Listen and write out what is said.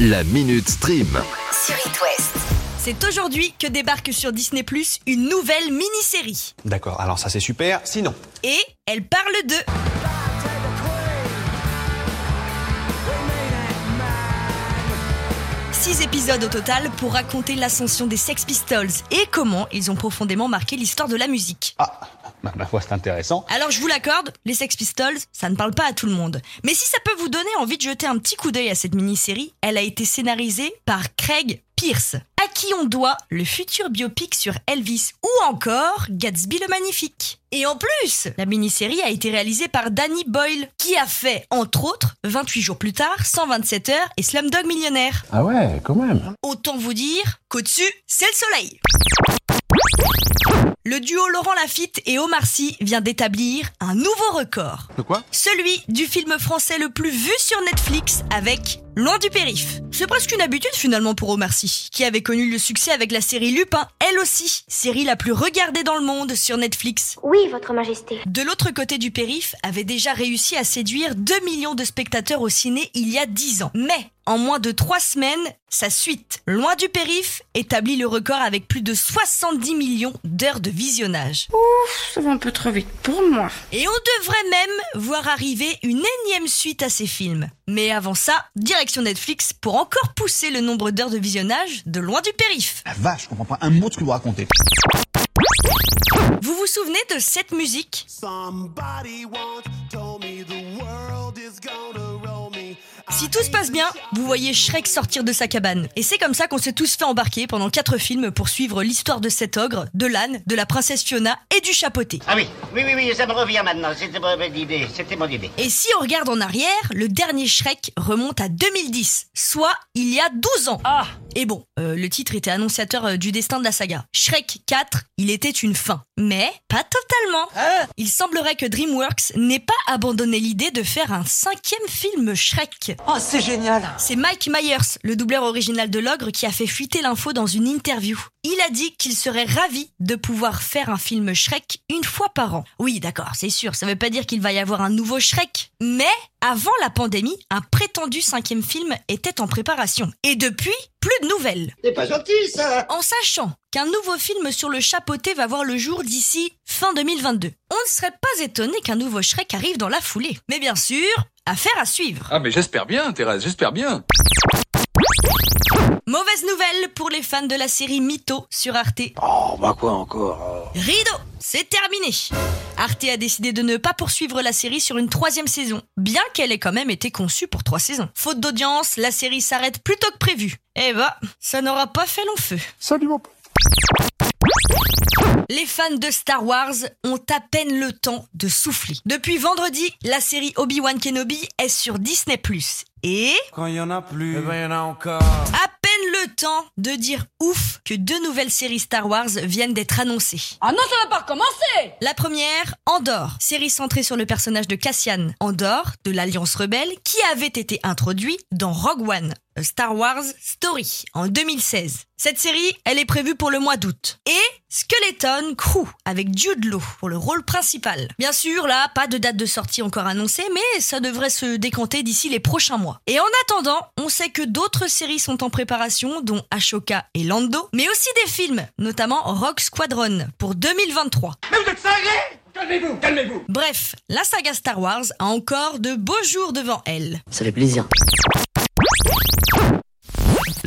La Minute Stream. sur It West. C'est aujourd'hui que débarque sur Disney Plus une nouvelle mini-série. D'accord, alors ça c'est super. Sinon, Et elle parle de. Six épisodes au total pour raconter l'ascension des Sex Pistols et comment ils ont profondément marqué l'histoire de la musique. ah, ma, ma foi c'est intéressant. Alors je vous l'accorde, les Sex Pistols, ça ne parle pas à tout le monde. Mais si ça peut vous donner envie de jeter un petit coup d'œil à cette mini-série, elle a été scénarisée par Craig Pierce, à qui on doit le futur biopic sur Elvis ou encore Gatsby le Magnifique. Et en plus, la mini-série a été réalisée par Danny Boyle, qui a fait, entre autres, 28 jours plus tard, 127 heures et Slumdog Millionnaire. Ah ouais, quand même. Autant vous dire qu'au-dessus, c'est le soleil. Le duo Laurent Lafitte et Omar Sy vient d'établir un nouveau record. De quoi? Celui du film français le plus vu sur Netflix avec Loin du périph. C'est presque une habitude finalement pour Omar Sy, qui avait connu le succès avec la série Lupin, elle aussi, série la plus regardée dans le monde sur Netflix. Oui, Votre Majesté. De l'autre côté du périph, avait déjà réussi à séduire 2 millions de spectateurs au ciné il y a 10 ans. Mais, en moins de 3 semaines, sa suite, Loin du périph, établit le record avec plus de 70 millions d'heures de visionnage. Ça va un peu trop vite pour moi. Et on devrait même voir arriver une énième suite à ces films. Mais avant ça, direction Netflix pour encore pousser le nombre d'heures de visionnage de Loin du périph. La vache, je comprends pas un mot de ce que vous racontez. Vous vous souvenez de cette musique? Somebody Si tout se passe bien, vous voyez Shrek sortir de sa cabane. Et c'est comme ça qu'on s'est tous fait embarquer pendant quatre films pour suivre l'histoire de cet ogre, de l'âne, de la princesse Fiona et du chapeauté. Ah oui, oui, oui, oui, ça me revient maintenant. C'était mon idée. C'était mon idée. Et si on regarde en arrière, le dernier Shrek remonte à 2010, soit il y a 12 ans. Ah Et bon, euh, le titre était annonciateur euh, du destin de la saga. Shrek 4, il était une fin. Mais pas totalement. Il semblerait que DreamWorks n'ait pas abandonné l'idée de faire un cinquième film Shrek. Oh, c'est génial C'est Mike Myers, le doubleur original de l'ogre, qui a fait fuiter l'info dans une interview. Il a dit qu'il serait ravi de pouvoir faire un film Shrek une fois par an. Oui, d'accord, c'est sûr, ça veut pas dire qu'il va y avoir un nouveau Shrek. Mais, avant la pandémie, un prétendu cinquième film était en préparation. Et depuis, plus de nouvelles. C'est pas gentil, ça. En sachant qu'un nouveau film sur le chapeauté va voir le jour d'ici fin 2022. On ne serait pas étonné qu'un nouveau Shrek arrive dans la foulée. Mais bien sûr, affaire à suivre. Ah mais j'espère bien, Thérèse, j'espère bien. Mauvaise nouvelle pour les fans de la série Mytho sur Arte. Oh, bah quoi encore Rideau, c'est terminé. Arte a décidé de ne pas poursuivre la série sur une troisième saison, bien qu'elle ait quand même été conçue pour trois saisons. Faute d'audience, la série s'arrête plus tôt que prévu. Eh bah, ça n'aura pas fait long feu. Salut mon Les fans de Star Wars ont à peine le temps de souffler. Depuis vendredi, la série Obi-Wan Kenobi est sur Disney+. Et Quand il y en a plus, Eh ben, ben, y en a encore. à temps de dire ouf que deux nouvelles séries Star Wars viennent d'être annoncées. Ah non, ça va pas recommencer! La première, Andor, série centrée sur le personnage de Cassian, Andor, de l'Alliance Rebelle, qui avait été introduit dans Rogue One, Star Wars Story, en 2016. Cette série, elle est prévue pour le mois d'août. Et Skeleton Crew, avec Jude Law pour le rôle principal. Bien sûr, là, pas de date de sortie encore annoncée, mais ça devrait se décanter d'ici les prochains mois. Et en attendant, on sait que d'autres séries sont en préparation, dont Ashoka et Lando, mais aussi des films, notamment Rock Squadron, pour 2023. Calmez-vous, calmez-vous Bref, la saga Star Wars a encore de beaux jours devant elle. Ça fait plaisir.